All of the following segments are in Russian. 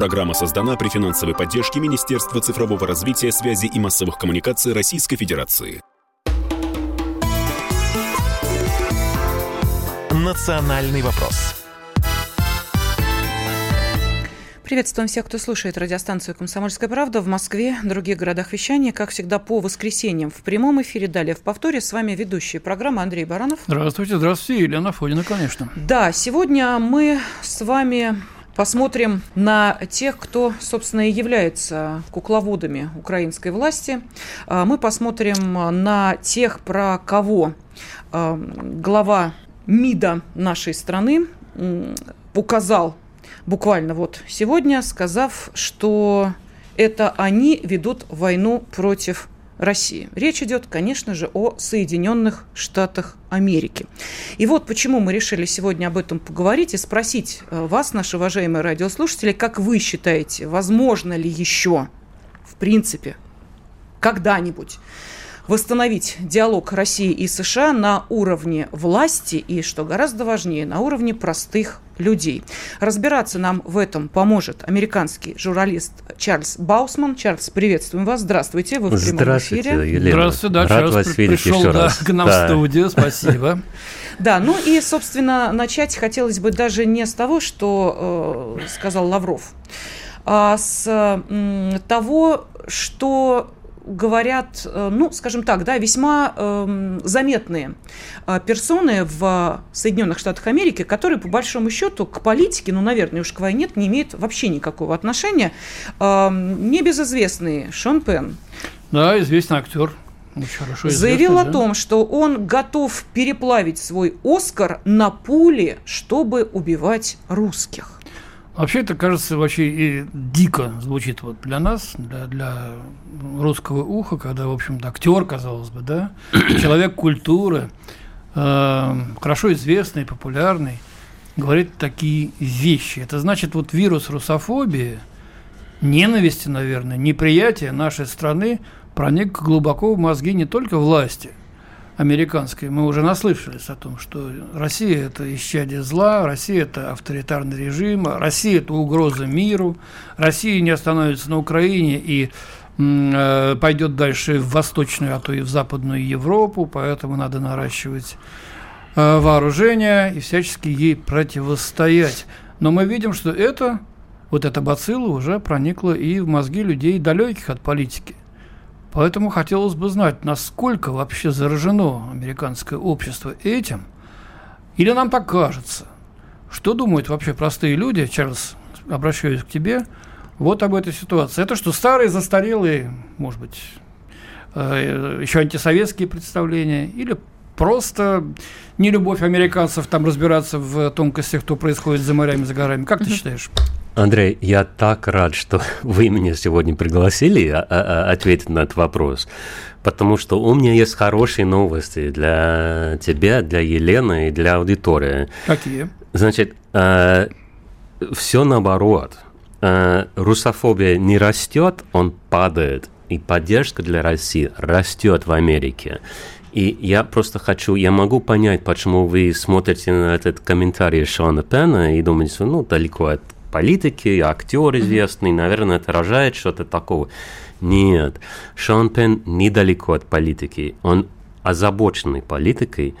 Программа создана при финансовой поддержке Министерства цифрового развития, связи и массовых коммуникаций Российской Федерации. «Национальный вопрос». Приветствуем всех, кто слушает радиостанцию «Комсомольская правда» в Москве, других городах вещания. Как всегда, по воскресеньям в прямом эфире, далее в повторе. С вами ведущая программы Андрей Баранов. Здравствуйте, здравствуйте, Елена Фодина, конечно. Да, сегодня мы с вами посмотрим на тех, кто, собственно, и является кукловодами украинской власти. А, мы посмотрим на тех, про кого а, глава МИДа нашей страны указал буквально вот сегодня, сказав, что это они ведут войну против России. Речь идет, конечно же, о Соединенных Штатах Америки. И вот почему мы решили сегодня об этом поговорить и спросить э, вас, наши уважаемые радиослушатели, как вы считаете, возможно ли еще, в принципе, когда-нибудь восстановить диалог России и США на уровне власти и, что гораздо важнее, на уровне простых людей. Разбираться нам в этом поможет американский журналист Чарльз Баусман. Чарльз, приветствуем вас. Здравствуйте, вы в прямом Здравствуйте, эфире. Елена. Здравствуйте, да, Рад Чарльз вас при- видеть пришел еще да, раз. к нам Да. в студию, спасибо. Да, ну и, собственно, начать хотелось бы даже не с того, что э, сказал Лавров, а с м, того, что говорят, э, ну, скажем так, да, весьма эм, заметные э, персоны в Соединенных Штатах Америки, которые, по большому счету, к политике, ну, наверное, уж к войне не имеют вообще никакого отношения. Эм, Небезызвестный Шон Пен, Да, известный актер. Очень заявил о да. том, что он готов переплавить свой Оскар на пули, чтобы убивать русских. Вообще это кажется вообще и дико звучит вот для нас, для, для русского уха, когда, в общем-то, актер, казалось бы, да, человек культуры, э, хорошо известный, популярный, говорит такие вещи. Это значит, вот вирус русофобии, ненависти, наверное, неприятия нашей страны проник глубоко в мозги не только власти американской. Мы уже наслышались о том, что Россия – это исчадие зла, Россия – это авторитарный режим, Россия – это угроза миру, Россия не остановится на Украине и э, пойдет дальше в Восточную, а то и в Западную Европу, поэтому надо наращивать э, вооружение и всячески ей противостоять. Но мы видим, что это, вот эта бацилла уже проникла и в мозги людей, далеких от политики. Поэтому хотелось бы знать, насколько вообще заражено американское общество этим, или нам так кажется. Что думают вообще простые люди, Чарльз, обращаюсь к тебе, вот об этой ситуации. Это что, старые, застарелые, может быть, э, еще антисоветские представления, или просто не любовь американцев там разбираться в тонкостях, что происходит за морями, за горами. Как ты считаешь? Андрей, я так рад, что вы меня сегодня пригласили а, а, а, ответить на этот вопрос, потому что у меня есть хорошие новости для тебя, для Елены и для аудитории. Какие? Значит, все наоборот. Э, русофобия не растет, он падает, и поддержка для России растет в Америке. И я просто хочу, я могу понять, почему вы смотрите на этот комментарий Шона Пена и думаете, что ну далеко от политики, актер известный, наверное, это рожает что-то такого. Нет, Шон Пен недалеко от политики, он озабоченный политикой,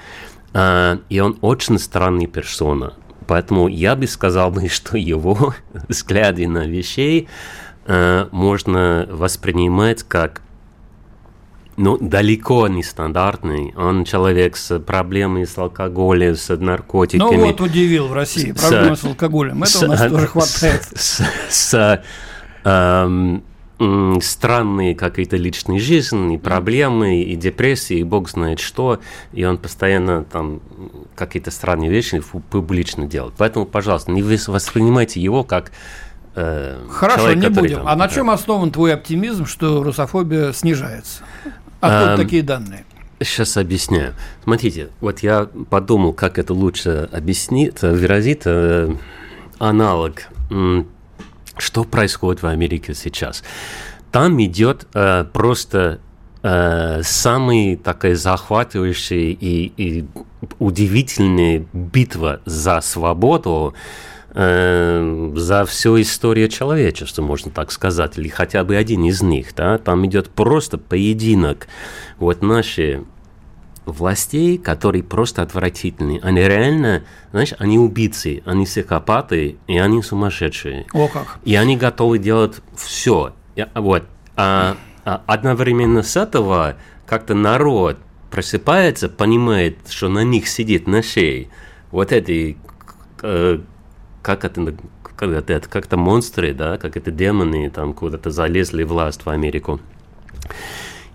э, и он очень странный персона. Поэтому я бы сказал, бы, что его взгляды на вещей э, можно воспринимать как ну, далеко не стандартный. Он человек с проблемами с алкоголем, с наркотиками. Ну вот удивил в России. С- Проблемы с алкоголем. Это у нас тоже хватает. С, с, эм, странные какие-то личные жизни, и проблемы, и депрессии, и бог знает что, и он постоянно там какие-то странные вещи публично делает. Поэтому, пожалуйста, не воспринимайте его как э, Хорошо, человек, не будем. там, А на да. чем основан твой оптимизм, что русофобия снижается? Откуда Эм, такие данные? Сейчас объясняю. Смотрите, вот я подумал, как это лучше объяснить, э, выразить э, аналог. Что происходит в Америке сейчас? Там идет э, просто э, самый такая захватывающая и, и удивительная битва за свободу э, за всю историю человечества, можно так сказать, или хотя бы один из них, да, там идет просто поединок. Вот наши властей, которые просто отвратительные. Они реально, знаешь, они убийцы, они психопаты, и они сумасшедшие. О как. И они готовы делать все. Вот. А, а одновременно с этого как-то народ просыпается, понимает, что на них сидит на шее вот эти, э, как это, как это, как-то монстры, да, как это демоны там куда-то залезли власть в Америку.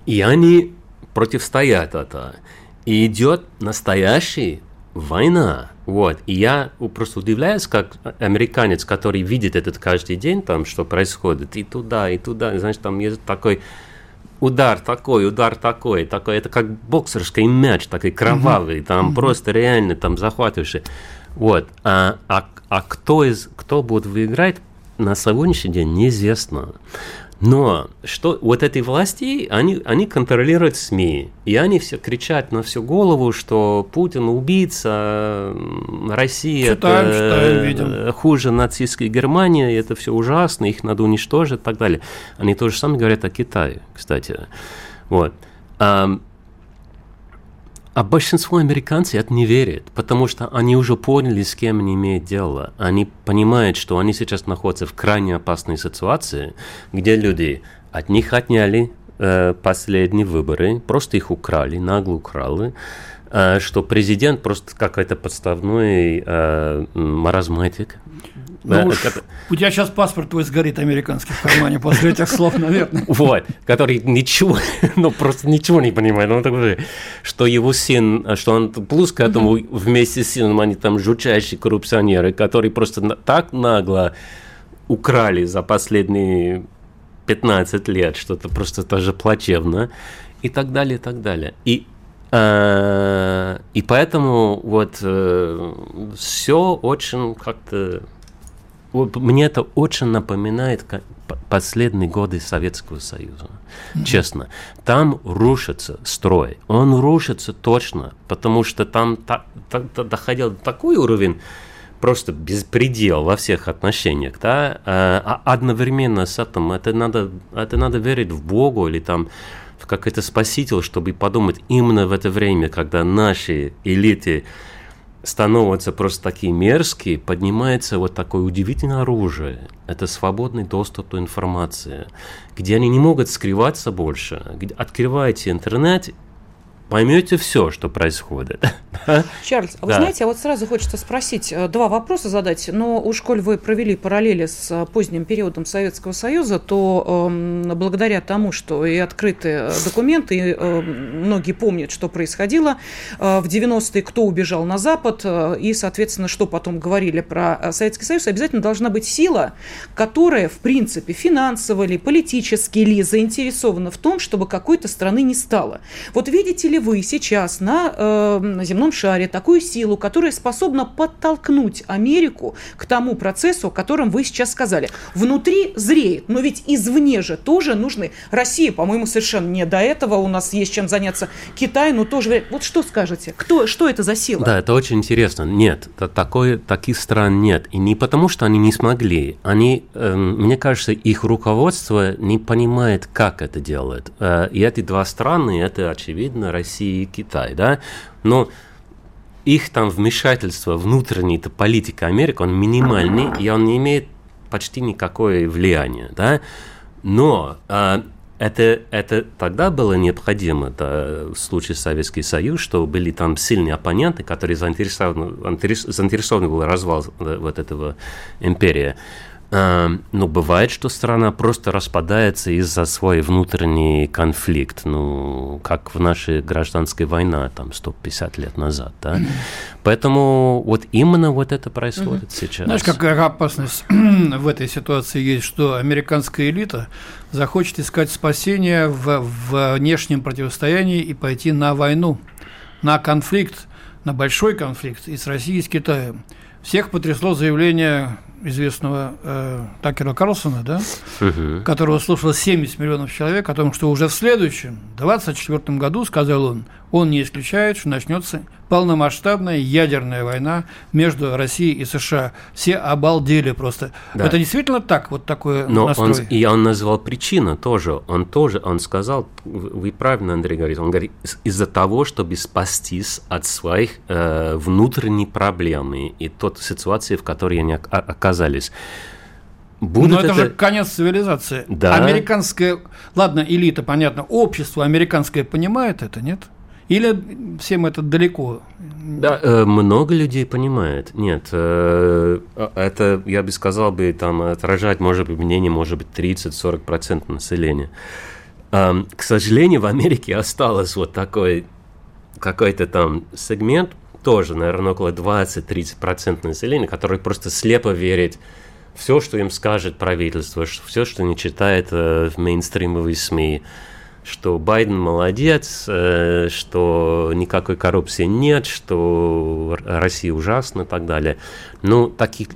И они противостоят это. И идет настоящая война. Вот. И я просто удивляюсь, как американец, который видит этот каждый день, там, что происходит, и туда, и туда, знаешь, там есть такой удар такой, удар такой, такой, это как боксерский мяч, такой кровавый, там mm просто реально там захватывающий. Вот. А, а, а кто, из, кто будет выиграть, на сегодняшний день неизвестно. Но что вот эти власти, они, они контролируют СМИ, и они все кричат на всю голову, что Путин убийца, Россия читаем, это читаем, видим. хуже нацистской Германии, это все ужасно, их надо уничтожить и так далее. Они то же самое говорят о Китае, кстати. Вот. А большинство американцев это не верит, потому что они уже поняли, с кем они имеют дело. Они понимают, что они сейчас находятся в крайне опасной ситуации, где люди от них отняли э, последние выборы, просто их украли, нагло украли, что президент просто какой-то подставной э, маразматик, ну уж, это... У тебя сейчас паспорт твой сгорит американский в кармане после этих слов, наверное. Вот, который ничего, ну просто ничего не понимает. Он такой, что его сын, что он плюс к этому вместе с сыном, они там жутчайшие коррупционеры, которые просто так нагло украли за последние 15 лет, что-то просто тоже плачевно, и так далее, и так далее. И э, и поэтому вот э, все очень как-то мне это очень напоминает последние годы Советского Союза. Mm-hmm. Честно. Там рушится строй. Он рушится точно, потому что там та, та, та, доходил до такой уровень, просто беспредел во всех отношениях, да, а, а одновременно с этим это надо, это надо верить в Бога или там в какой-то спаситель, чтобы подумать именно в это время, когда наши элиты становятся просто такие мерзкие, поднимается вот такое удивительное оружие. Это свободный доступ к информации, где они не могут скрываться больше. Открываете интернет, поймете все, что происходит. Чарльз, а вы да. знаете, а вот сразу хочется спросить, э, два вопроса задать. Но уж коль вы провели параллели с э, поздним периодом Советского Союза, то э, благодаря тому, что и открыты э, документы, и э, многие помнят, что происходило э, в 90-е, кто убежал на Запад, э, и, соответственно, что потом говорили про Советский Союз, обязательно должна быть сила, которая, в принципе, финансово ли, политически ли заинтересована в том, чтобы какой-то страны не стало. Вот видите ли, ли вы сейчас на, э, земном шаре такую силу, которая способна подтолкнуть Америку к тому процессу, о котором вы сейчас сказали? Внутри зреет, но ведь извне же тоже нужны. Россия, по-моему, совершенно не до этого. У нас есть чем заняться. Китай, ну тоже. Вот что скажете? Кто, что это за сила? Да, это очень интересно. Нет, такой, таких стран нет. И не потому, что они не смогли. Они, э, мне кажется, их руководство не понимает, как это делает. Э, и эти два страны, это очевидно, Россия и Китай, да, но их там вмешательство, внутренняя политика Америки, он минимальный, и он не имеет почти никакое влияние, да, но а, это, это тогда было необходимо, да, в случае Советский Союз, что были там сильные оппоненты, которые заинтересованы, заинтересованы был развал вот этого империи. Эм, ну, бывает, что страна просто распадается из-за свой внутренний конфликт, ну, как в нашей гражданской войне, там, 150 лет назад, да. Поэтому вот именно вот это происходит сейчас. Знаешь, какая опасность в этой ситуации есть, что американская элита захочет искать спасение в, в внешнем противостоянии и пойти на войну, на конфликт, на большой конфликт и с Россией, и с Китаем. Всех потрясло заявление известного э, Такера Карлсона, да, угу. которого слушало 70 миллионов человек, о том, что уже в следующем, 24 году, сказал он, он не исключает, что начнется полномасштабная ядерная война между Россией и США. Все обалдели просто. Да. Это действительно так, вот такое Но настрой? Он, и он назвал причину тоже. Он тоже, он сказал, вы правильно, Андрей говорит, он говорит, из-за того, чтобы спастись от своих э, внутренних проблем и тот ситуации, в которой они оказались. Будут Но это, это же конец цивилизации. Да. Американская, ладно, элита, понятно, общество американское понимает это, нет? Или всем это далеко? Да, э, много людей понимает. Нет, э, это, я бы сказал, бы, там, отражать, может быть, мнение, может быть, 30-40% населения. К сожалению, в Америке осталось вот такой какой-то там сегмент, тоже, наверное, около 20-30% населения, который просто слепо верит все, что им скажет правительство, все, что не читает э, в мейнстримовые СМИ, что Байден молодец, э, что никакой коррупции нет, что Россия ужасна и так далее. Ну, таких,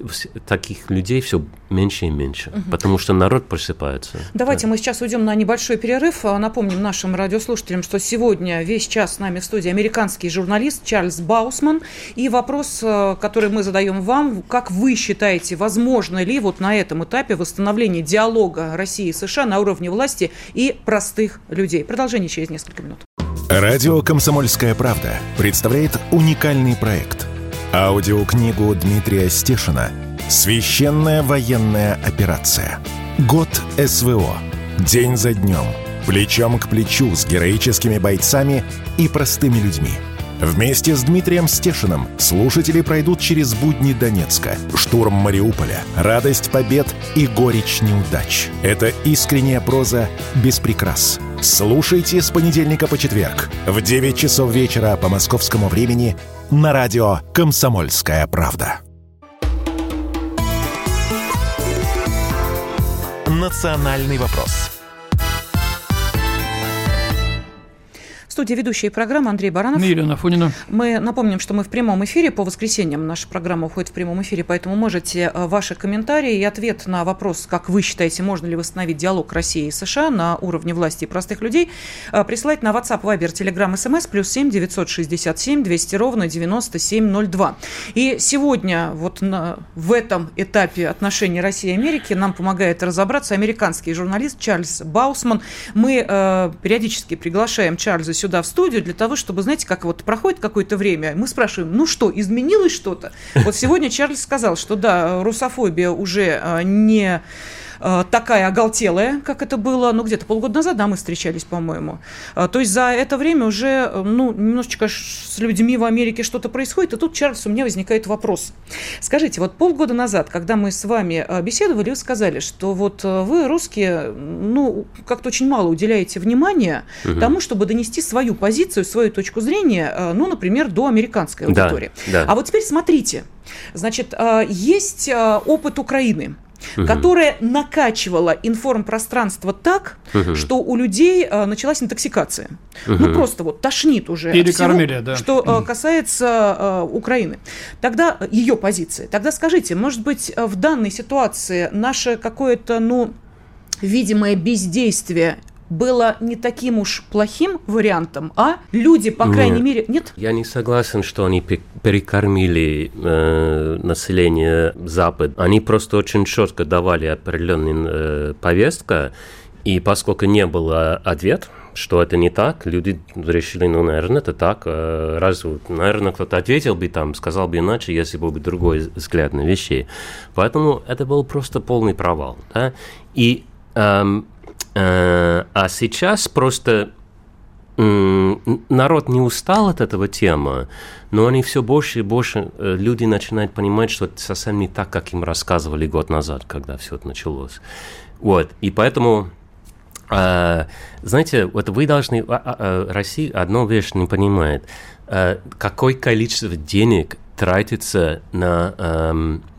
таких людей все меньше и меньше, угу. потому что народ просыпается. Давайте да. мы сейчас уйдем на небольшой перерыв. А, напомним нашим радиослушателям, что сегодня весь час с нами в студии американский журналист Чарльз Баусман. И вопрос, э, который мы задаем вам, как вы считаете, возможно ли вот на этом этапе восстановление диалога России и США на уровне власти и простых людей? Продолжение через несколько минут. Радио «Комсомольская правда» представляет уникальный проект – Аудиокнигу Дмитрия Стешина «Священная военная операция. Год СВО. День за днем. Плечом к плечу с героическими бойцами и простыми людьми». Вместе с Дмитрием Стешиным слушатели пройдут через будни Донецка, штурм Мариуполя, радость побед и горечь неудач. Это искренняя проза без прикрас. Слушайте с понедельника по четверг в 9 часов вечера по московскому времени на радио «Комсомольская правда». «Национальный вопрос» студии ведущие программы Андрей Баранов. Мирина Фунина. Мы напомним, что мы в прямом эфире. По воскресеньям наша программа уходит в прямом эфире, поэтому можете э, ваши комментарии и ответ на вопрос, как вы считаете, можно ли восстановить диалог России и США на уровне власти и простых людей, э, присылать на WhatsApp, Viber, Telegram, SMS, плюс 7 967 200 ровно 9702. И сегодня вот на, в этом этапе отношений России и Америки нам помогает разобраться американский журналист Чарльз Баусман. Мы э, периодически приглашаем Чарльза сюда сюда в студию для того, чтобы, знаете, как вот проходит какое-то время, мы спрашиваем, ну что, изменилось что-то? Вот сегодня Чарльз сказал, что да, русофобия уже а, не Э, такая оголтелая, как это было, ну, где-то полгода назад, да, мы встречались, по-моему. Э, то есть за это время уже, э, ну, немножечко с людьми в Америке что-то происходит, и тут, Чарльз, у меня возникает вопрос. Скажите, вот полгода назад, когда мы с вами беседовали, вы сказали, что вот вы, русские, ну, как-то очень мало уделяете внимания угу. тому, чтобы донести свою позицию, свою точку зрения, ну, например, до американской аудитории. Да, да. А вот теперь смотрите, значит, есть опыт Украины – угу. которая накачивала информпространство так, угу. что у людей э, началась интоксикация. Угу. Ну, просто вот тошнит уже Перекормили, всего, да. что э, касается э, Украины. Тогда ее позиция. Тогда скажите, может быть, в данной ситуации наше какое-то, ну, видимое бездействие было не таким уж плохим вариантом, а люди, по крайней нет, мере, нет? Я не согласен, что они перекормили э, население Запада. Они просто очень четко давали определенную э, повестку, и поскольку не было ответа, что это не так, люди решили, ну, наверное, это так. Э, раз, наверное, кто-то ответил бы там, сказал бы иначе, если был бы другой взгляд на вещи. Поэтому это был просто полный провал. Да? И эм, а сейчас просто народ не устал от этого темы, но они все больше и больше, э, люди начинают понимать, что это совсем не так, как им рассказывали год назад, когда все это началось. Вот, и поэтому, э, знаете, вот вы должны, а, а, Россия одну вещь не понимает, какое количество денег тратится на эм, Э,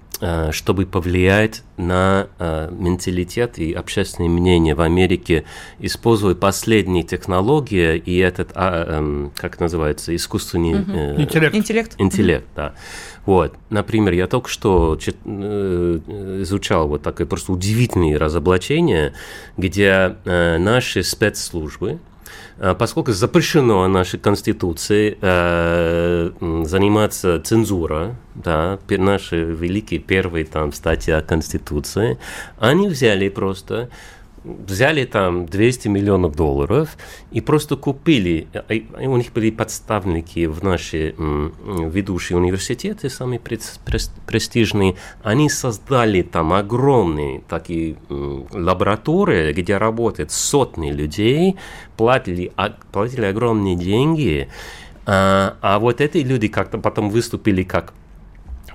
чтобы повлиять на э, менталитет и общественное мнение в Америке, используя последние технологии и этот, а, эм, как называется, искусственный угу. интеллект. Интеллект, интеллект да. Вот, например, я только что изучал вот такое просто удивительное разоблачение, где наши спецслужбы э, поскольку запрещено нашей Конституции э, заниматься цензурой, да, наши великие первые там статья Конституции, они взяли просто взяли там 200 миллионов долларов и просто купили, у них были подставники в наши ведущие университеты, самые престижные, они создали там огромные такие лаборатории, где работают сотни людей, платили, платили огромные деньги, а, а вот эти люди как-то потом выступили как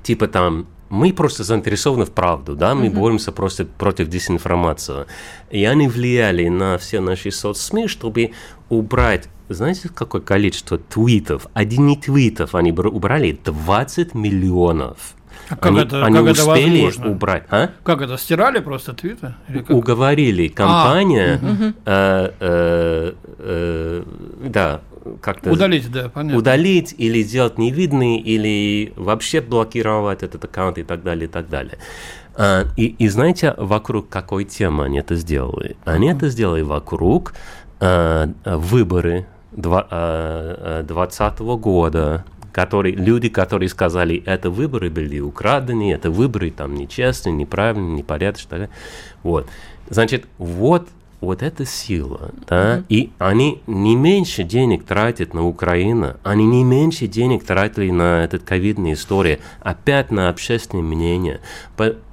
типа там мы просто заинтересованы в правду, да, мы mm-hmm. боремся просто против дезинформации. И они влияли на все наши соцсми, чтобы убрать, знаете, какое количество твитов? Одни твитов они убрали 20 миллионов. А как они, это, они как успели это возможно? убрать. А? Как это, стирали просто твиты? Уговорили компания, а, угу. э, э, э, да, как-то... Удалить, да, понятно. Удалить или сделать невидный, или вообще блокировать этот аккаунт и так далее, и так далее. А, и, и знаете, вокруг какой темы они это сделали? Они это сделали вокруг а, выборы 2020 а, года, которые, люди, которые сказали, это выборы были украдены, это выборы там нечестные, неправильные, непорядочные. Вот. Значит, вот вот эта сила, да, mm-hmm. и они не меньше денег тратят на Украину, они не меньше денег тратили на этот ковидная история, опять на общественное мнение.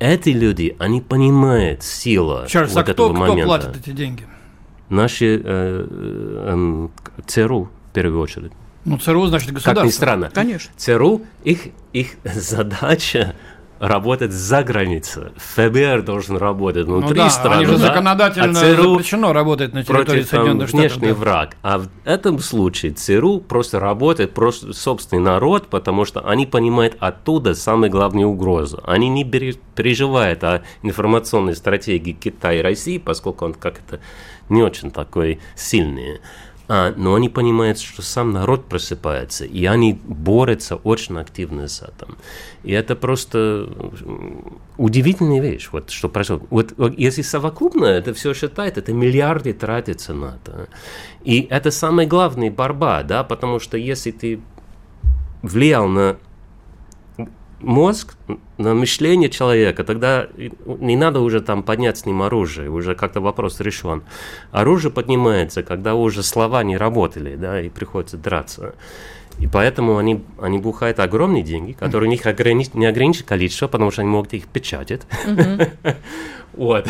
Эти люди, они понимают силу Чарльз, вот а этого кто, момента. кто платит эти деньги? Наши э, э, ЦРУ, в первую очередь. Ну, ЦРУ, значит, государство. Как ни странно. Конечно. ЦРУ, их, их задача работать за границей. ФБР должен работать внутри ну, да, страны. Они же да? законодательно а ЦРУ запрещено работать на территории против, Соединенных там, Штатов. внешний да. враг. А в этом случае ЦРУ просто работает просто собственный народ, потому что они понимают оттуда самые главные угрозы. Они не переживают о информационной стратегии Китая и России, поскольку он как-то не очень такой сильный но они понимают, что сам народ просыпается, и они борются очень активно с этим. И это просто удивительная вещь, вот, что происходит. Вот, вот если совокупно это все считает, это миллиарды тратятся на это. И это самая главная борьба, да, потому что если ты влиял на мозг, на мышление человека, тогда не надо уже там поднять с ним оружие, уже как-то вопрос решен. Оружие поднимается, когда уже слова не работали, да, и приходится драться. И поэтому они, они бухают огромные деньги, которые у них ограни... не ограничено количество, потому что они могут их печатать. Вот.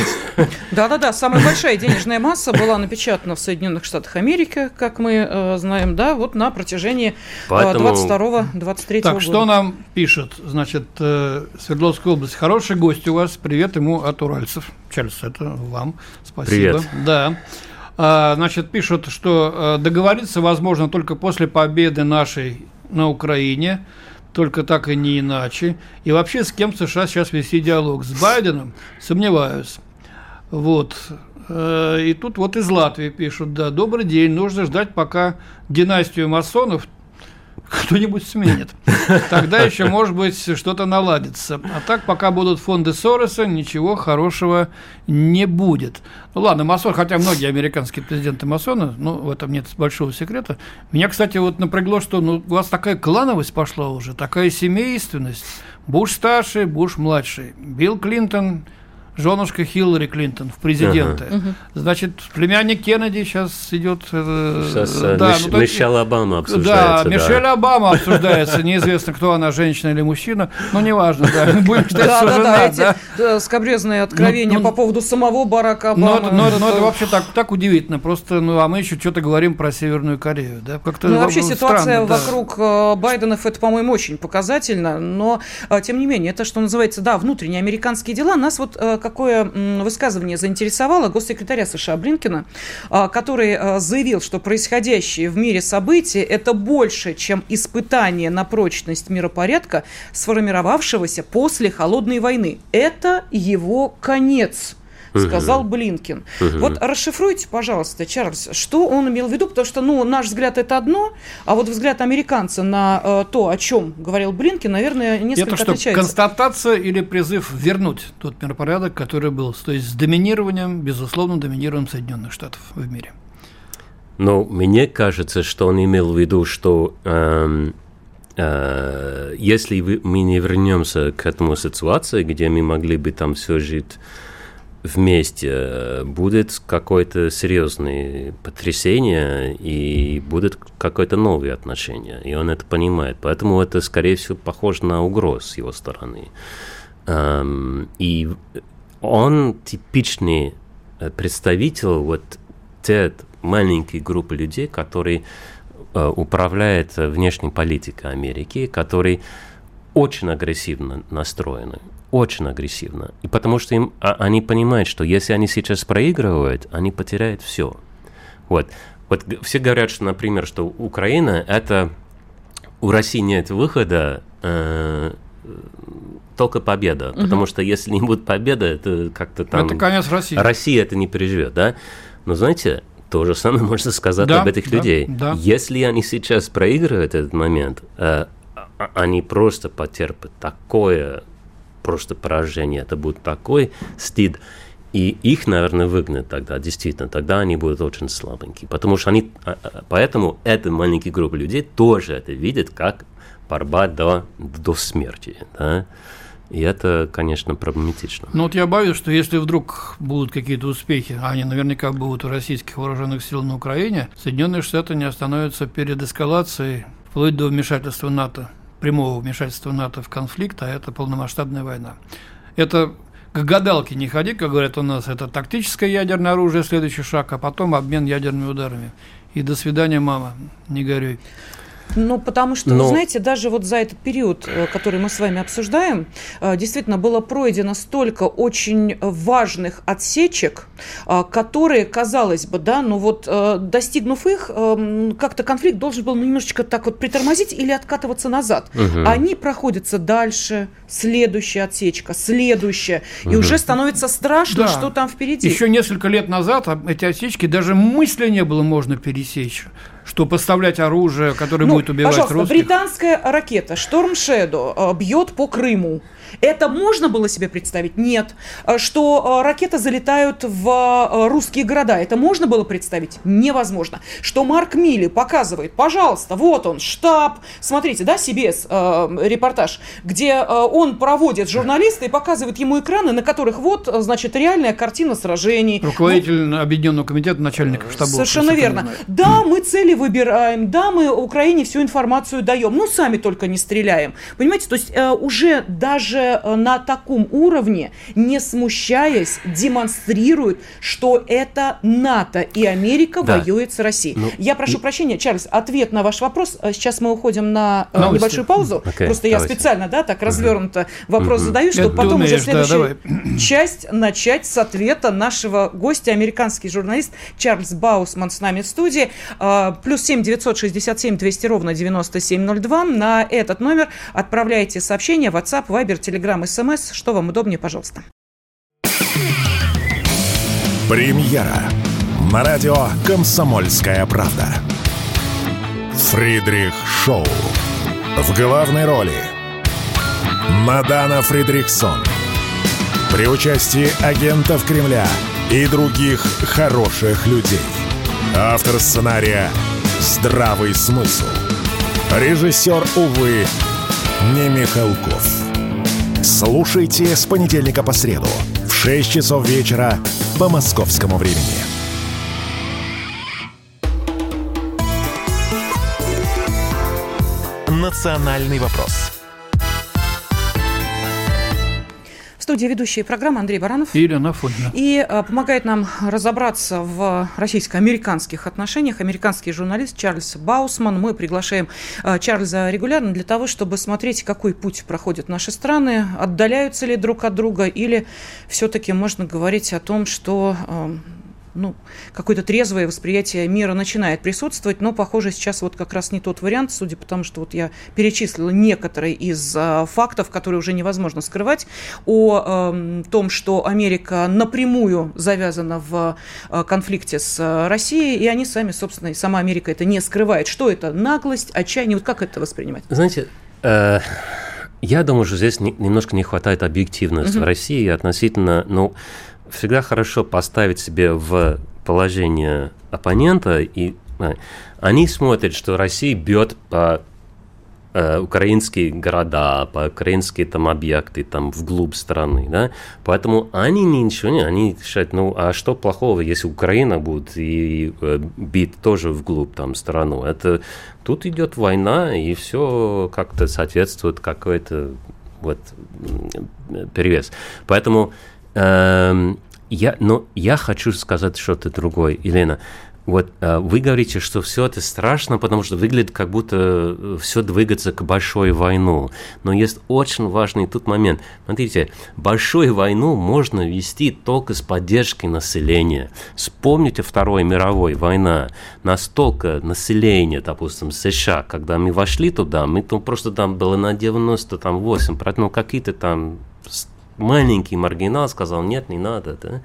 Да-да-да, самая большая денежная масса была напечатана в Соединенных Штатах Америки, как мы э, знаем, да, вот на протяжении э, Поэтому... 22-23 Так, года. что нам пишет, значит, э, Свердловская область. Хороший гость у вас, привет ему от уральцев. Чарльз, это вам, спасибо. Привет. Да. А, значит, пишут, что э, договориться возможно только после победы нашей на Украине, только так и не иначе. И вообще, с кем США сейчас вести диалог? С Байденом? Сомневаюсь. Вот. Э, и тут вот из Латвии пишут, да, добрый день, нужно ждать, пока династию масонов кто-нибудь сменит. Тогда еще, может быть, что-то наладится. А так, пока будут фонды Сороса, ничего хорошего не будет. Ну ладно, масон, хотя многие американские президенты масоны, ну, в этом нет большого секрета. Меня, кстати, вот напрягло, что ну, у вас такая клановость пошла уже, такая семейственность. Буш старший, Буш младший. Билл Клинтон женушка Хиллари Клинтон в президенты. Ага. Значит, племянник Кеннеди сейчас идет... Э, сейчас э, да, Миш, ну, Мишель Обама обсуждается. Да, да, Мишель Обама обсуждается. Неизвестно, кто она, женщина или мужчина. Но неважно, да. Будем считать, да, да, да, эти скобрезные откровения ну, по поводу самого Барака ну, Обамы. Но, но, но это вообще так, так удивительно. Просто, ну, а мы еще что-то говорим про Северную Корею. Да? Как-то ну, вообще ситуация странно, вокруг да. Э, Байденов, это, по-моему, очень показательно. Но, тем не менее, это, что называется, да, внутренние американские дела. Нас вот какое высказывание заинтересовало госсекретаря США Блинкина, а, который а, заявил, что происходящее в мире события – это больше, чем испытание на прочность миропорядка, сформировавшегося после Холодной войны. Это его конец сказал Блинкин. Вот расшифруйте, пожалуйста, Чарльз, что он имел в виду, потому что, ну, наш взгляд это одно, а вот взгляд американца на э, то, о чем говорил Блинкин, наверное, несколько это что, отличается. констатация или призыв вернуть тот миропорядок, который был, то есть с доминированием, безусловно, доминированием Соединенных Штатов в мире? Но мне кажется, что он имел в виду, что эм, э, если вы, мы не вернемся к этому ситуации, где мы могли бы там все жить вместе, будет какое-то серьезное потрясение и будет какое-то новое отношение. И он это понимает. Поэтому это, скорее всего, похоже на угроз с его стороны. Эм, и он типичный э, представитель вот те маленькой группы людей, которые э, управляют внешней политикой Америки, которые очень агрессивно настроены, очень агрессивно. И потому что им, а, они понимают, что если они сейчас проигрывают, они потеряют все. Вот. Вот все говорят, что, например, что Украина это у России нет выхода, э, только победа. Угу. Потому что если не будет победы, это как-то там... Это конец России. Россия это не переживет, да? Но знаете, то же самое можно сказать да, об этих да, людей. Да. Если они сейчас проигрывают этот момент, э, а, они просто потерпят такое просто поражение, это будет такой стыд. И их, наверное, выгнать тогда, действительно, тогда они будут очень слабенькие. Потому что они, а, а, поэтому эта маленькая группа людей тоже это видит как борьба до, до смерти. Да? И это, конечно, проблематично. Ну вот я боюсь, что если вдруг будут какие-то успехи, а они наверняка будут у российских вооруженных сил на Украине, Соединенные Штаты не остановятся перед эскалацией вплоть до вмешательства НАТО, прямого вмешательства НАТО в конфликт, а это полномасштабная война. Это к гадалке не ходи, как говорят у нас, это тактическое ядерное оружие, следующий шаг, а потом обмен ядерными ударами. И до свидания, мама, не горюй. Ну, потому что, Но... вы знаете, даже вот за этот период, э, который мы с вами обсуждаем, э, действительно было пройдено столько очень важных отсечек, э, которые, казалось бы, да, ну вот достигнув их, как-то конфликт должен был немножечко так вот притормозить или откатываться назад. Угу. Они проходятся дальше, следующая отсечка, следующая, угу. и уже становится страшно, да. что там впереди. Еще несколько лет назад эти отсечки даже мысли не было можно пересечь что поставлять оружие, которое ну, будет убивать пожалуйста, русских. британская ракета Storm Shadow бьет по Крыму. Это можно было себе представить? Нет. А что а, ракеты залетают в а, русские города? Это можно было представить? Невозможно. Что Марк Милли показывает, пожалуйста, вот он, штаб, смотрите, да, CBS э, репортаж, где э, он проводит журналиста и показывает ему экраны, на которых вот, значит, реальная картина сражений. Руководитель вот. Объединенного комитета начальников штаба. Совершенно верно. Да, мы цели выбираем, да, мы Украине всю информацию даем, ну, сами только не стреляем. Понимаете, то есть э, уже даже Э, на таком уровне, не смущаясь, демонстрируют, что это НАТО и Америка да. воюет с Россией. Ну, я прошу и... прощения, Чарльз, ответ на ваш вопрос. Э, сейчас мы уходим на э, Новости. небольшую паузу. Okay, Просто давайте. я специально, да, так развернуто угу. вопрос угу. задаю, чтобы потом умеешь, уже следующую да, часть начать с ответа нашего гостя, американский журналист Чарльз Баусман с нами в студии. Плюс семь девятьсот шестьдесят семь двести ровно девяносто семь ноль два. На этот номер отправляйте сообщение WhatsApp, Viber, Telegram Телеграм, СМС. Что вам удобнее, пожалуйста. Премьера на радио «Комсомольская правда». Фридрих Шоу. В главной роли Мадана Фридрихсон. При участии агентов Кремля и других хороших людей. Автор сценария «Здравый смысл». Режиссер, увы, не Михалков. Слушайте с понедельника по среду в 6 часов вечера по московскому времени. «Национальный вопрос» студии ведущие программы Андрей Баранов. И Елена Афонина. И а, помогает нам разобраться в российско-американских отношениях американский журналист Чарльз Баусман. Мы приглашаем а, Чарльза регулярно для того, чтобы смотреть, какой путь проходят наши страны, отдаляются ли друг от друга, или все-таки можно говорить о том, что а, ну, какое-то трезвое восприятие мира начинает присутствовать, но, похоже, сейчас вот как раз не тот вариант, судя по тому, что вот я перечислила некоторые из э, фактов, которые уже невозможно скрывать, о э, том, что Америка напрямую завязана в э, конфликте с Россией, и они сами, собственно, и сама Америка это не скрывает. Что это? Наглость, отчаяние? Вот как это воспринимать? Знаете, э я думаю, что здесь немножко не хватает объективности угу. в России относительно, ну, всегда хорошо поставить себе в положение оппонента и Они смотрят, что Россия бьет по э, украинские города, по украинские там объекты там вглубь страны, да, поэтому они ничего не, они считают, ну, а что плохого, если Украина будет и э, бить тоже вглубь там страну, это тут идет война и все как-то соответствует какой-то вот перевес, поэтому я, но я хочу сказать что-то другое, Елена. Вот э, вы говорите, что все это страшно, потому что выглядит, как будто э, все двигается к большой войну. Но есть очень важный тут момент. Смотрите, большую войну можно вести только с поддержкой населения. Вспомните Второй мировой война. Настолько население, допустим, США, когда мы вошли туда, мы там просто там было на 98, ну какие-то там маленький маргинал сказал, нет, не надо, да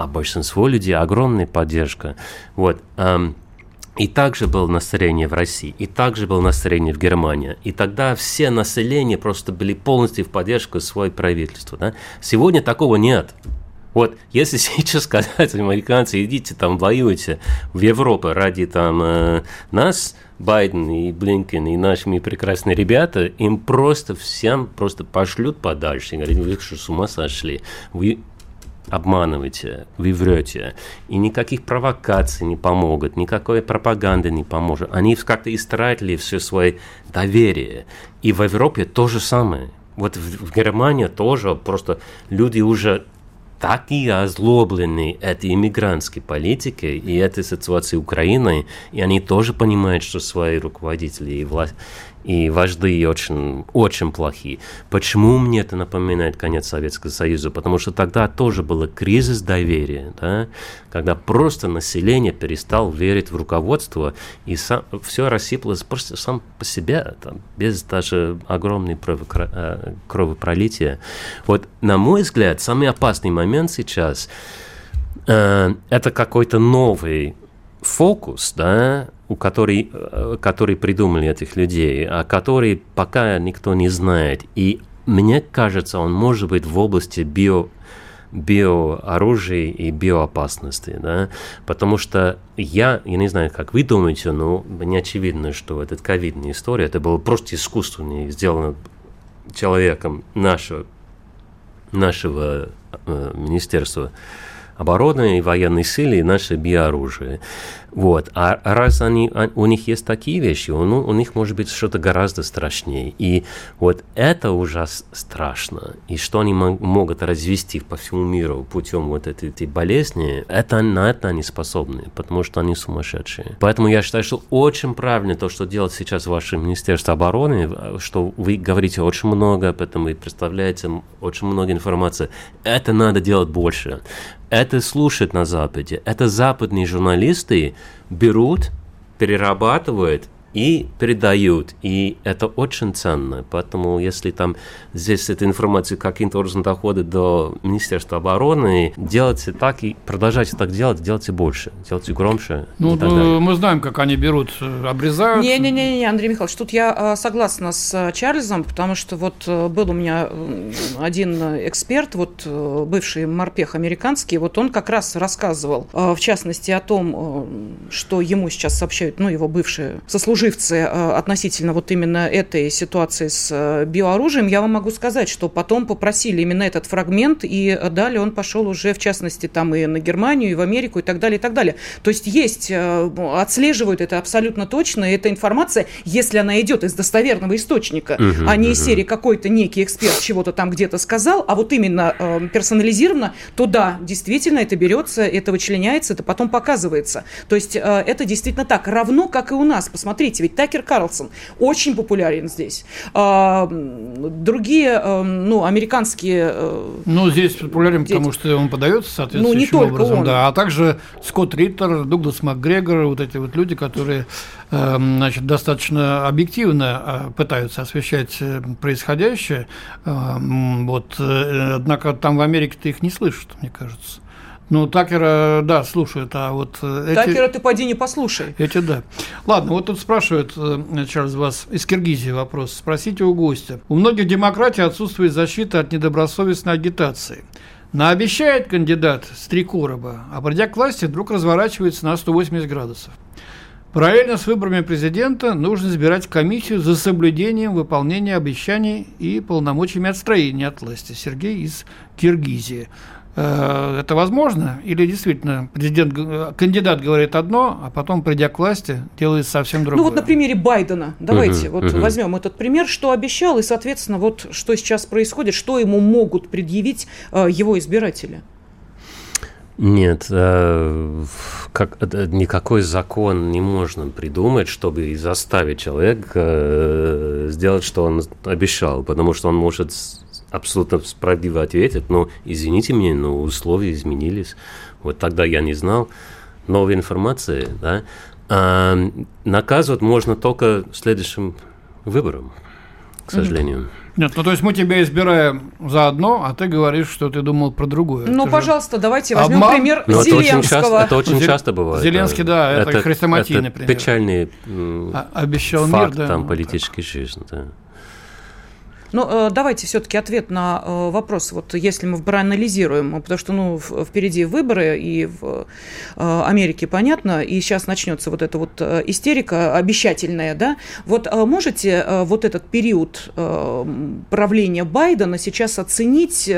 а большинство людей огромная поддержка. Вот. И также было настроение в России, и также было настроение в Германии. И тогда все население просто были полностью в поддержку своего правительства. Да? Сегодня такого нет. Вот, если сейчас сказать американцы, идите там воюйте в Европу ради там э, нас, Байден и Блинкен и нашими прекрасные ребята, им просто всем просто пошлют подальше. И говорят, вы что, с ума сошли? Вы обманываете, вы врете, и никаких провокаций не помогут, никакой пропаганды не поможет. Они как-то истратили все свое доверие. И в Европе то же самое. Вот в, в Германии тоже просто люди уже такие озлобленные этой иммигрантской политикой и этой ситуацией Украины, и они тоже понимают, что свои руководители и власть и вожди очень, очень плохие. Почему мне это напоминает конец Советского Союза? Потому что тогда тоже был кризис доверия, да? когда просто население перестало верить в руководство, и сам, все рассыпалось просто сам по себе, там, без даже огромной э, кровопролития. Вот, на мой взгляд, самый опасный момент сейчас э, это какой-то новый фокус, да, у который, э, который придумали этих людей, а который пока никто не знает. И мне кажется, он может быть в области био, биооружия и биоопасности, да, потому что я, я не знаю, как вы думаете, но мне очевидно, что этот ковидная история, это было просто искусственно сделано человеком нашего, нашего э, министерства обороны и военной силы и наше биооружие. Вот. А раз они, а, у них есть такие вещи, ну, у них может быть что-то гораздо страшнее. И вот это уже страшно. И что они могут развести по всему миру путем вот этой, этой болезни, это, на это они способны, потому что они сумасшедшие. Поэтому я считаю, что очень правильно то, что делает сейчас ваше Министерство обороны, что вы говорите очень много об этом, вы представляете очень много информации. Это надо делать больше это слушают на Западе. Это западные журналисты берут, перерабатывают и передают. И это очень ценно. Поэтому, если там здесь эта информация каким-то образом доходит до Министерства обороны, делайте так и продолжайте так делать, делайте больше, делайте громче. Ну, ну мы знаем, как они берут, э, обрезают. Не-не-не, Андрей Михайлович, тут я э, согласна с э, Чарльзом, потому что вот был у меня один эксперт, вот бывший морпех американский, вот он как раз рассказывал, в частности, о том, что ему сейчас сообщают, ну, его бывшие сослуживцы, сослуживцы э, относительно вот именно этой ситуации с э, биооружием, я вам могу сказать, что потом попросили именно этот фрагмент, и далее он пошел уже, в частности, там и на Германию, и в Америку, и так далее, и так далее. То есть есть, э, отслеживают это абсолютно точно, и эта информация, если она идет из достоверного источника, угу, а не из серии какой-то некий эксперт чего-то там где-то сказал, а вот именно э, персонализированно, то да, действительно это берется, это вычленяется, это потом показывается. То есть э, это действительно так, равно как и у нас. Посмотрите, Смотрите, ведь Такер Карлсон очень популярен здесь. А, другие, а, ну, американские... Э, ну, здесь популярен, дети. потому что он подается соответствующим ну, не образом. Он. Да, а также Скотт Риттер, Дуглас МакГрегор, вот эти вот люди, которые эм, значит, достаточно объективно э, пытаются освещать э, происходящее. Вот, однако там в Америке ты их не слышишь, мне кажется. Ну, Такера, да, слушают, а вот э, эти... Такера ты поди не послушай. Эти, да. Ладно, вот тут спрашивают, э, Чарльз, вас из Киргизии вопрос. Спросите у гостя. У многих демократий отсутствует защита от недобросовестной агитации. Наобещает кандидат с три короба, а придя к власти, вдруг разворачивается на 180 градусов. Параллельно с выборами президента нужно избирать комиссию за соблюдением выполнения обещаний и полномочиями отстроения от власти. Сергей из Киргизии. Э, это возможно? Или действительно президент, э, кандидат говорит одно, а потом, придя к власти, делает совсем другое? Ну вот на примере Байдена. Давайте uh-huh, вот uh-huh. возьмем этот пример, что обещал, и, соответственно, вот что сейчас происходит, что ему могут предъявить э, его избиратели. Нет, э, как, э, никакой закон не можно придумать, чтобы заставить человека э, сделать, что он обещал, потому что он может абсолютно справедливо ответить, но извините меня, но условия изменились. Вот тогда я не знал новой информации, да. А наказывать можно только следующим выбором, к сожалению. Нет, ну то есть мы тебя избираем за одно, а ты говоришь, что ты думал про другое. Ну, это пожалуйста, же... давайте возьмем Обман? пример Но Зеленского. Это очень часто, это очень Зел... часто бывает. Зеленский, да, это, это хрестоматийный это пример. печальный а, обещал факт мир, да, там ну, политической жизни, да. Ну, э, давайте все-таки ответ на э, вопрос. Вот если мы проанализируем, потому что ну, впереди выборы, и в э, Америке понятно, и сейчас начнется вот эта вот истерика обещательная, да? Вот можете вот этот период правления Байдена сейчас оценить,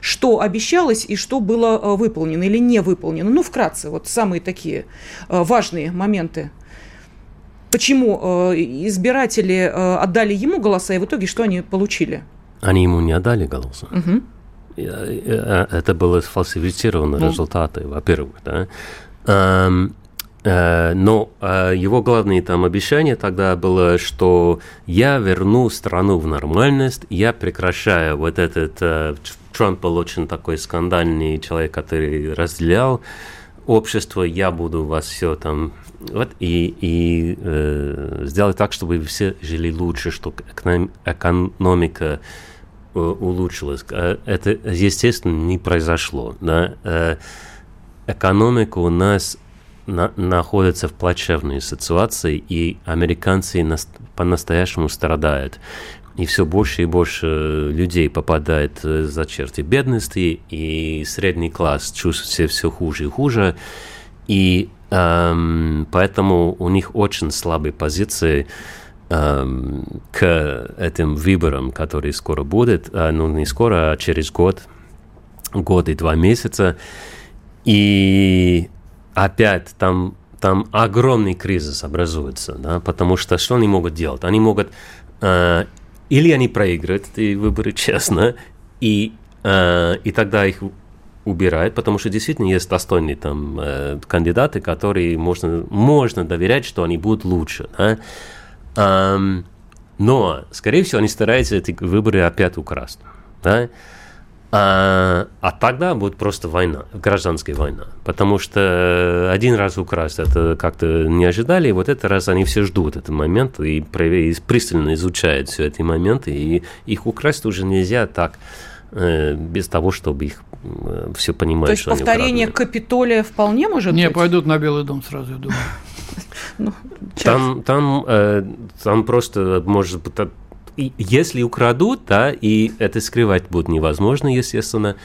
что обещалось и что было выполнено или не выполнено? Ну, вкратце, вот самые такие важные моменты. Почему э, избиратели э, отдали ему голоса, и в итоге что они получили? Они ему не отдали голоса. Угу. Это были сфальсифицированные ну. результаты, во-первых, да. Эм, но его главное там обещание тогда было, что я верну страну в нормальность, я прекращаю вот этот... Трамп был очень такой скандальный человек, который разделял общество, я буду вас все там вот, и, и э, сделать так, чтобы все жили лучше, чтобы экономика э, улучшилась. Э, это, естественно, не произошло. Да? Э, экономика у нас на, находится в плачевной ситуации, и американцы на, по-настоящему страдают. И все больше и больше людей попадает э, за черти бедности, и средний класс чувствует себя все хуже и хуже. И поэтому у них очень слабые позиции эм, к этим выборам, которые скоро будут, э, ну не скоро, а через год, год и два месяца. И опять там, там огромный кризис образуется, да, потому что что они могут делать? Они могут э, или они проиграют эти выборы честно, и, э, и тогда их убирает, потому что действительно есть достойные там э, кандидаты, которые можно, можно доверять, что они будут лучше. Да? Um, но, скорее всего, они стараются эти выборы опять украсть. Да? А, а тогда будет просто война, гражданская война. Потому что один раз украсть это как-то не ожидали, и вот этот раз они все ждут этот момент и, и пристально изучают все эти моменты, и их украсть уже нельзя так Э, без того, чтобы их э, все понимать. То есть что повторение Капитолия вполне может Не, быть? пойдут на Белый дом сразу, я думаю. Ну, там, там, э, там просто может быть, если украдут, да, и это скрывать будет невозможно, естественно,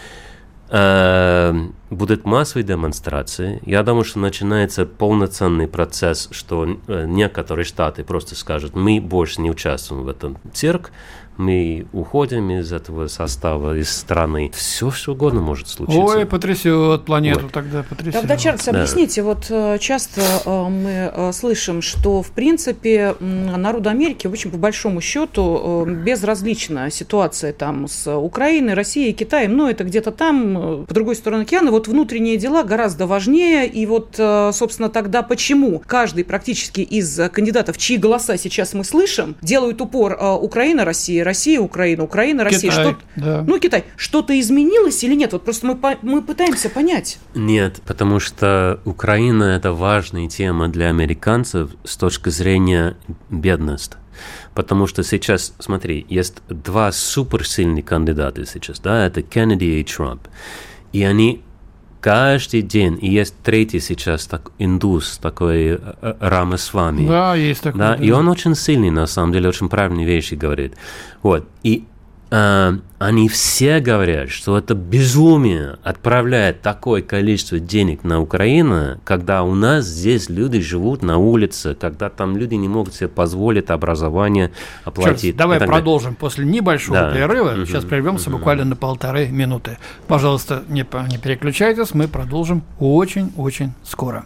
будут массовые демонстрации. Я думаю, что начинается полноценный процесс, что некоторые штаты просто скажут, мы больше не участвуем в этом цирк, мы уходим из этого состава, из страны. Все, что угодно может случиться. Ой, потрясет планету вот. тогда, потрясет. Тогда, Чарльз, да. объясните, вот э, часто э, мы э, слышим, что, в принципе, народу Америки, в общем, по большому счету, безразлична ситуация там с Украиной, Россией, Китаем, но это где-то там, по другой стороне океана, вот внутренние дела гораздо важнее, и вот, собственно, тогда почему каждый практически из кандидатов, чьи голоса сейчас мы слышим, делают упор Украина, Россия, Россия, Украина, Украина, Россия. Китай, что да. Ну, Китай. Что-то изменилось или нет? Вот просто мы, мы пытаемся понять. Нет, потому что Украина – это важная тема для американцев с точки зрения бедности. Потому что сейчас, смотри, есть два суперсильных кандидата сейчас, да, это Кеннеди и Трамп. И они каждый день. И есть третий сейчас, так, индус, такой э, э, Рама с вами. Да, есть такой. Да, да, и он очень сильный, на самом деле, очень правильные вещи говорит. Вот. И они все говорят, что это безумие отправлять такое количество денег на Украину, когда у нас здесь люди живут на улице, когда там люди не могут себе позволить образование оплатить. Черт, давай продолжим далее. после небольшого да. перерыва. Угу. Сейчас прервемся угу. буквально на полторы минуты. Пожалуйста, не, не переключайтесь, мы продолжим очень-очень скоро.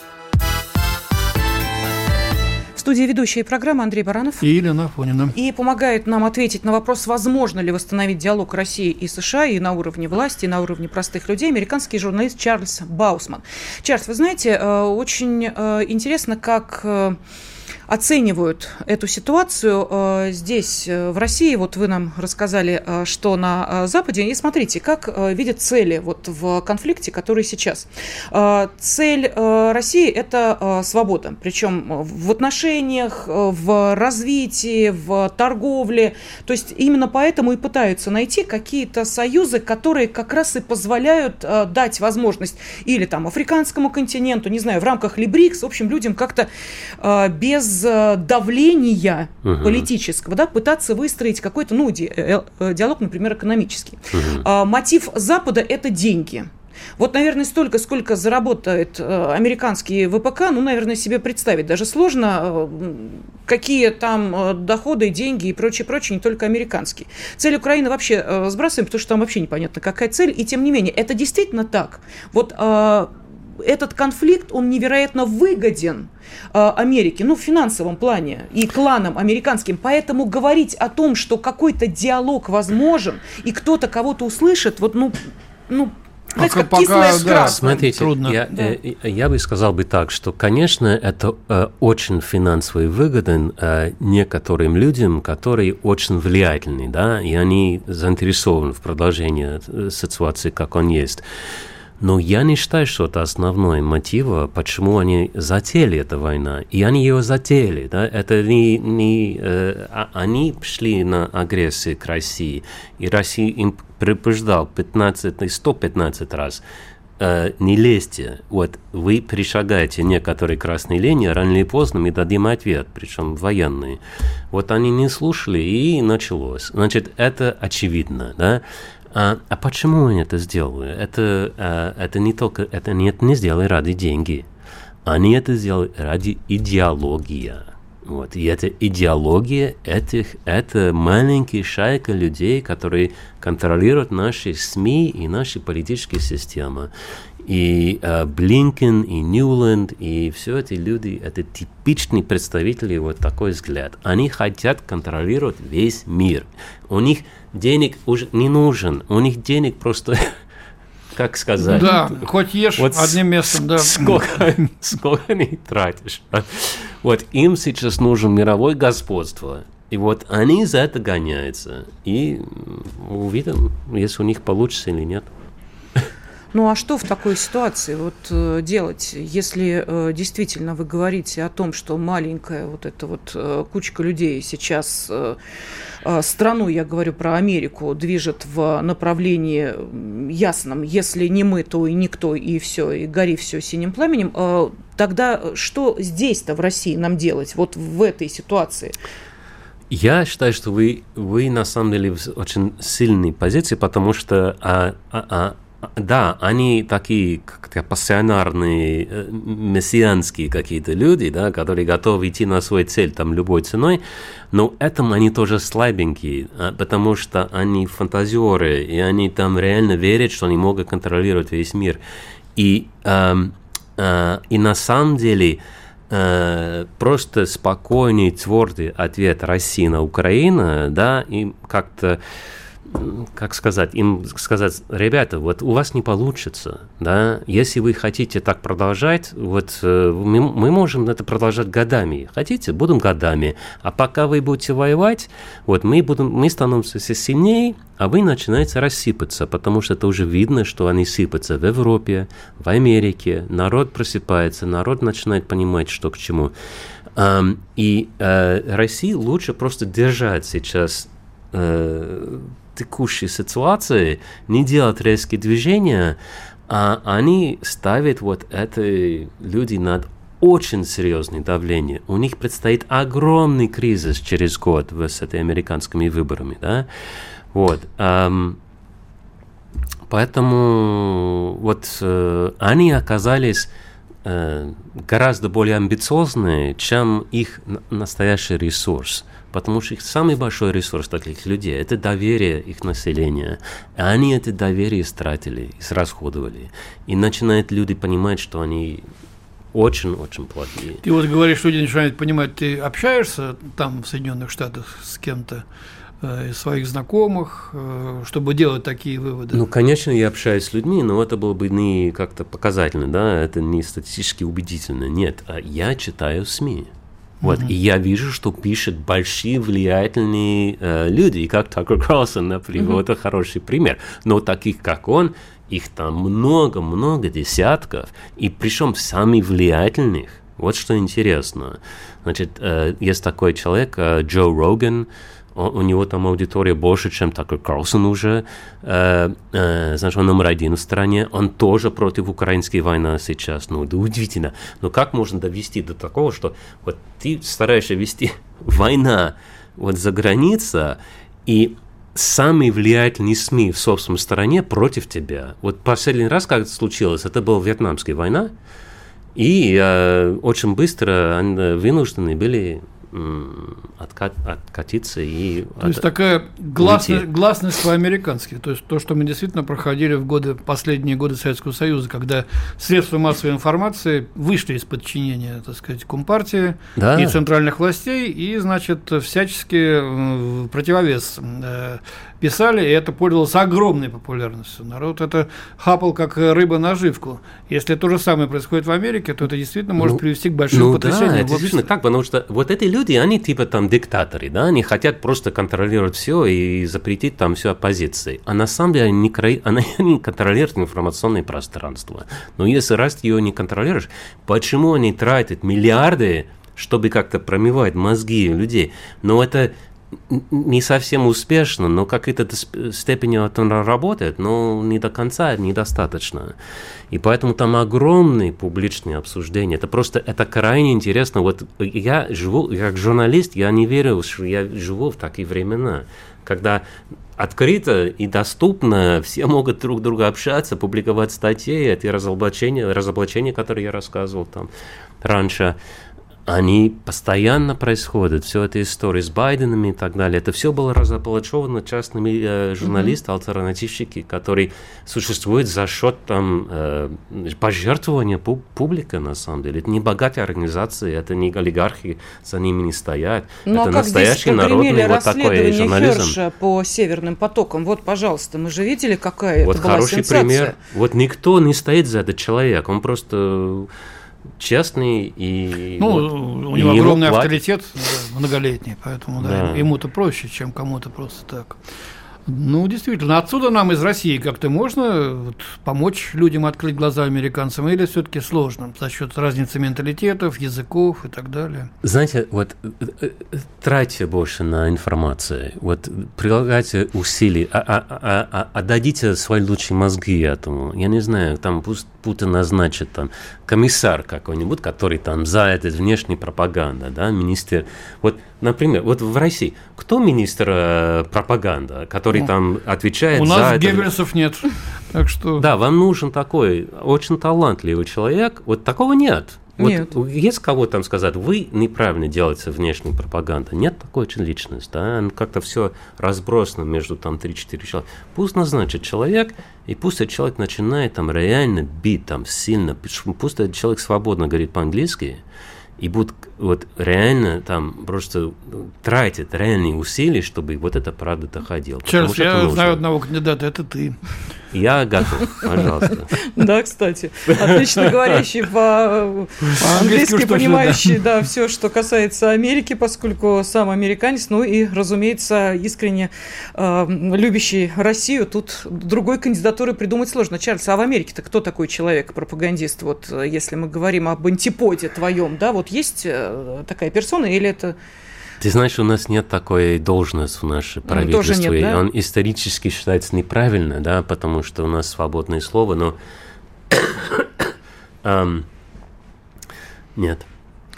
студии ведущая программы Андрей Баранов. И Елена Афонина. И помогает нам ответить на вопрос, возможно ли восстановить диалог России и США и на уровне власти, и на уровне простых людей, американский журналист Чарльз Баусман. Чарльз, вы знаете, э, очень э, интересно, как э, оценивают эту ситуацию э, здесь, э, в России. Вот вы нам рассказали, э, что на Западе. И смотрите, как видят цели вот в конфликте, который сейчас. Цель России – это свобода. Причем в отношениях, в развитии, в торговле. То есть именно поэтому и пытаются найти какие-то союзы, которые как раз и позволяют дать возможность или там африканскому континенту, не знаю, в рамках Либрикс, в общем, людям как-то без Э, давления угу. политического, да, пытаться выстроить какой-то, ну, э, э, диалог, например, экономический. Угу. Мотив Запада – это деньги. Вот, наверное, столько, сколько заработает американский ВПК, ну, наверное, себе представить даже сложно, какие там доходы, деньги и прочее, прочее, не только американские. Цель Украины вообще сбрасываем, потому что там вообще непонятно, какая цель, и тем не менее, это действительно так. Вот э, этот конфликт, он невероятно выгоден э, Америке, ну, в финансовом плане и кланам американским. Поэтому говорить о том, что какой-то диалог возможен, и кто-то кого-то услышит, вот, ну, ну, Пока, пока, да, Смотрите, трудно. Я, да. я, э, я бы сказал бы так, что, конечно, это э, очень финансово выгоден э, некоторым людям, которые очень влиятельны, да, и они заинтересованы в продолжении э, ситуации, как он есть. Но я не считаю, что это основной мотив, почему они затеяли эту войну. И они ее затеяли. Да? Это не, не, э, а, они шли на агрессию к России. И Россия им предупреждал 15 и 115 раз. Э, не лезьте. Вот вы перешагаете некоторые красные линии, рано или поздно мы дадим ответ, причем военный. Вот они не слушали, и началось. Значит, это очевидно. Да? А, а почему они это сделали? Это, а, это не только, это не, это не сделали ради деньги. Они это сделали ради идеологии. Вот. И эта идеология этих, это маленькая шайка людей, которые контролируют наши СМИ и наши политические системы. И э, Блинкен, и Ньюленд, и все эти люди, это типичные представители вот такой взгляд. Они хотят контролировать весь мир. У них денег уже не нужен, у них денег просто как сказать? Да, хоть ешь вот одним местом, да. Сколько, сколько не тратишь. Вот им сейчас нужен мировое господство. И вот они за это гоняются. И увидим, если у них получится или нет. Ну а что в такой ситуации вот э, делать, если э, действительно вы говорите о том, что маленькая вот эта вот э, кучка людей сейчас страну, я говорю про Америку, движет в направлении ясном, если не мы, то и никто, и все, и гори все синим пламенем, тогда что здесь-то в России нам делать, вот в этой ситуации? Я считаю, что вы, вы на самом деле в очень сильной позиции, потому что а, а, а, да, они такие как пассионарные, э, мессианские какие-то люди, да, которые готовы идти на свой цель там любой ценой, но этом они тоже слабенькие, а, потому что они фантазеры, и они там реально верят, что они могут контролировать весь мир. И, э, э, и на самом деле э, просто спокойный, твердый ответ России на Украину, да, и как-то как сказать, им сказать, ребята, вот у вас не получится, да, если вы хотите так продолжать, вот э, мы, мы можем это продолжать годами, хотите, будем годами, а пока вы будете воевать, вот мы будем, мы становимся все сильнее, а вы начинаете рассыпаться, потому что это уже видно, что они сыпятся в Европе, в Америке, народ просыпается, народ начинает понимать, что к чему. И э, России лучше просто держать сейчас э, текущей ситуации, не делать резкие движения, а они ставят вот это люди над очень серьезное давление. У них предстоит огромный кризис через год с этими американскими выборами, да. Вот. Эм, поэтому вот э, они оказались э, гораздо более амбициозные, чем их настоящий ресурс. Потому что их самый большой ресурс таких людей – это доверие их населения. И они это доверие истратили, израсходовали. И начинают люди понимать, что они очень-очень плохие. Ты вот говоришь, люди начинают понимать, ты общаешься там в Соединенных Штатах с кем-то, э, из своих знакомых, э, чтобы делать такие выводы? Ну, конечно, я общаюсь с людьми, но это было бы не как-то показательно, да, это не статистически убедительно. Нет, а я читаю СМИ. Вот, mm-hmm. и я вижу, что пишут большие влиятельные э, люди, и как Такер Карлсон, например, mm-hmm. это хороший пример. Но таких, как он, их там много-много десятков, и причем самых влиятельных. Вот что интересно. Значит, э, есть такой человек, э, Джо Роган, он, у него там аудитория больше, чем Такер Карлсон уже. Э, э, знаешь, он номер один в стране. Он тоже против украинской войны сейчас. Ну, да удивительно. Но как можно довести до такого, что вот ты стараешься вести война вот за граница, и самые влиятельные СМИ в собственной стране против тебя. Вот последний раз, как это случилось, это была Вьетнамская война, и э, очень быстро они вынуждены были откат, откатиться и... То есть такая гласность, гласность по-американски, то есть то, что мы действительно проходили в годы, последние годы Советского Союза, когда средства массовой информации вышли из подчинения, так сказать, Компартии да. и центральных властей, и, значит, всячески противовес э, писали, и это пользовалось огромной популярностью. Народ это хапал как рыба наживку. Если то же самое происходит в Америке, то это действительно может ну, привести к большим ну, потрясениям. Да, это действительно так, потому что вот эти люди, они типа там диктаторы, да, они хотят просто контролировать все и запретить там всю оппозиции. А на самом деле они они не контролируют информационное пространство. Но если раз ее не контролируешь, почему они тратят миллиарды чтобы как-то промывать мозги людей. Но это не совсем успешно, но какой-то степени это работает, но не до конца, недостаточно. И поэтому там огромные публичные обсуждения. Это просто, это крайне интересно. Вот я живу, как журналист, я не верю, что я живу в такие времена, когда открыто и доступно, все могут друг друга общаться, публиковать статьи, эти разоблачения, разоблачения, которые я рассказывал там раньше они постоянно происходят, все это истории с Байденом и так далее. Это все было разоблачено частными э, журналистами, mm-hmm. альтернативщики, которые существуют за счет там э, пожертвования пу- публика, на самом деле. Это не богатые организации, это не олигархи, за ними не стоят. Ну, это а настоящий народный вот такой журнализм. Херша по северным потокам. Вот, пожалуйста, мы же видели, какая вот это была хороший сенсация. пример. Вот никто не стоит за этот человек, он просто честный и ну вот, у него огромный авторитет многолетний, поэтому да. Да, ему-то проще, чем кому-то просто так. Ну, действительно, отсюда нам из России как-то можно вот, помочь людям открыть глаза американцам, или все-таки сложно за счет разницы менталитетов, языков и так далее? Знаете, вот э, э, тратьте больше на информацию, вот прилагайте усилия, а, а, а, а, отдадите свои лучшие мозги этому. Я не знаю, там пусть Путин назначит там комиссар какой-нибудь, который там за это внешней пропаганда, да, министр. Вот, например, вот в России кто министр э, пропаганды, который ну, там отвечает у за нас это? Геббельсов нет, так что... Да, вам нужен такой очень талантливый человек, вот такого нет. Вот Нет. Есть кого там сказать, вы неправильно делаете внешнюю пропаганду. Нет такой очень личности, да, как-то все разбросано между там 3-4 человека. Пусть назначит человек, и пусть этот человек начинает там реально бить там сильно, пусть этот человек свободно говорит по-английски, и будут вот реально там просто тратят реальные усилия, чтобы вот эта правда доходила. Чарльз, я знаю одного кандидата, это ты. Я готов, пожалуйста. Да, кстати. Отлично говорящий по-английски, понимающий, да, все, что касается Америки, поскольку сам американец, ну и, разумеется, искренне э, любящий Россию. Тут другой кандидатуры придумать сложно. Чарльз, а в Америке-то кто такой человек, пропагандист? Вот если мы говорим об антиподе твоем, да, вот есть э, такая персона или это ты знаешь, у нас нет такой должности в нашем правительстве. Нет, да? Он исторически считается неправильно, да, потому что у нас свободное слово, но um, нет.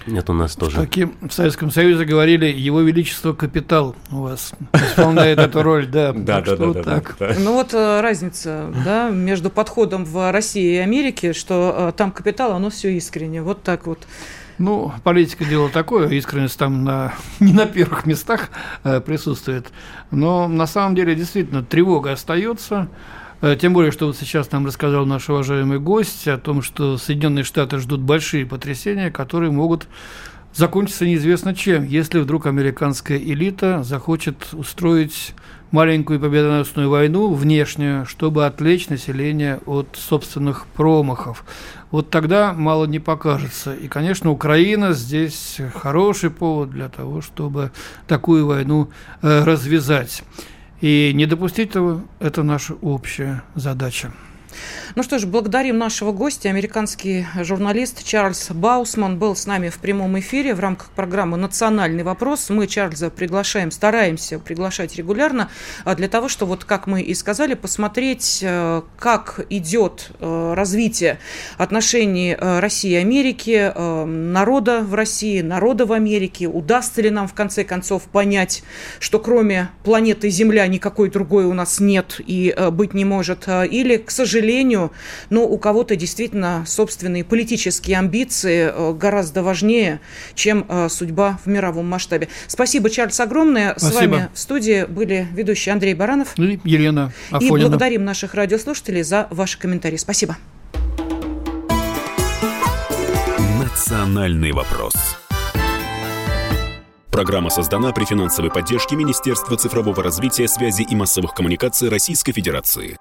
Нет, у нас тоже. Таким в Советском Союзе говорили, его величество капитал у вас исполняет эту роль, да. Да, да, да, так. Ну вот э, разница, да, между подходом в России и Америке, что э, там капитал, оно все искренне, вот так вот. Ну, политика дело такое, искренность там на, не на первых местах э, присутствует. Но на самом деле действительно тревога остается. Э, тем более, что вот сейчас нам рассказал наш уважаемый гость о том, что Соединенные Штаты ждут большие потрясения, которые могут закончиться неизвестно чем, если вдруг американская элита захочет устроить маленькую победоносную войну внешнюю, чтобы отвлечь население от собственных промахов. Вот тогда мало не покажется. И, конечно, Украина здесь хороший повод для того, чтобы такую войну э, развязать. И не допустить этого – это наша общая задача. Ну что ж, благодарим нашего гостя. Американский журналист Чарльз Баусман был с нами в прямом эфире в рамках программы «Национальный вопрос». Мы Чарльза приглашаем, стараемся приглашать регулярно а, для того, чтобы, вот как мы и сказали, посмотреть, э, как идет э, развитие отношений э, России и Америки, народа в России, народа в Америке. Удастся ли нам в конце концов понять, что кроме планеты Земля никакой другой у нас нет и быть не может, или, к сожалению, но у кого-то действительно собственные политические амбиции э, гораздо важнее, чем э, судьба в мировом масштабе. Спасибо, Чарльз, огромное. Спасибо. С вами в студии были ведущие Андрей Баранов и Елена Афонина. И благодарим наших радиослушателей за ваши комментарии. Спасибо. Национальный вопрос. Программа создана при финансовой поддержке Министерства цифрового развития, связи и массовых коммуникаций Российской Федерации.